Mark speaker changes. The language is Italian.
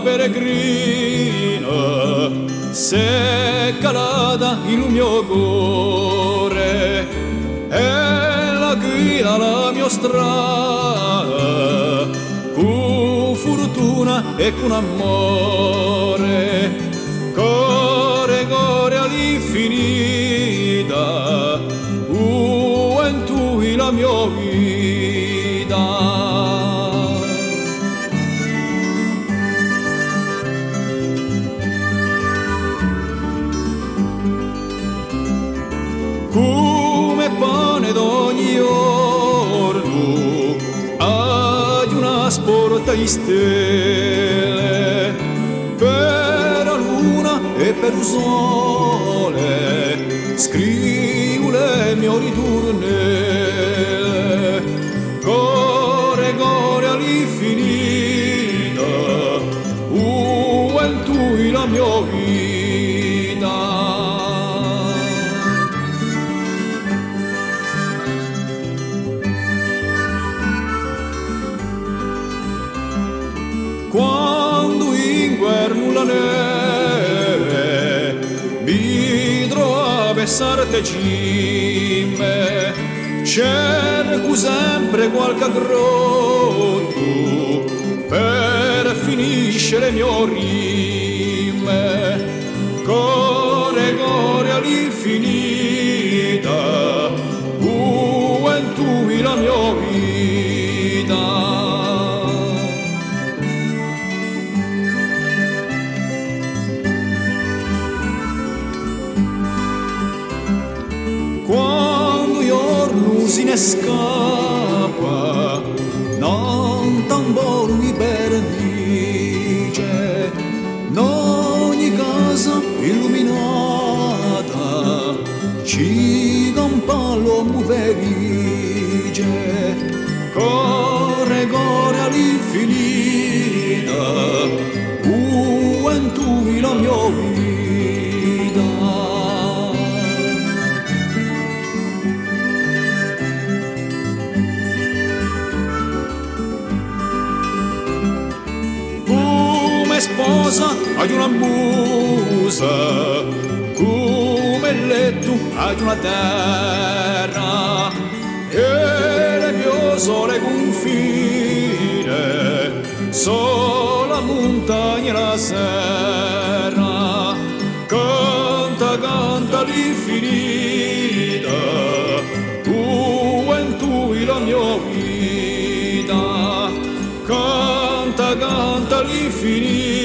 Speaker 1: peregrina se calata il mio cuore e la guida la mia strada con fortuna e con amore core core all'infinita u tu la mia vita come pane d'ogni giorno ad una sporta di stelle per la luna e per il sole scrivo le mie ritornelle core core all'infinita u tu la mia vita inverno la neve vidro a bessarte cime cerco sempre qualche grotto per finiscere le mie rime. Core core all'infinita u en tu la mia vita ne scappa, non tambor mi perdice, ogni casa illuminata, ci palo mu felice, sposa ad una musa, come letto ad una terra, e le mie sole confine, sola montagna e la serra, canta, canta l'infinita, tu en tu la mia vita, canta, canta l'infinita.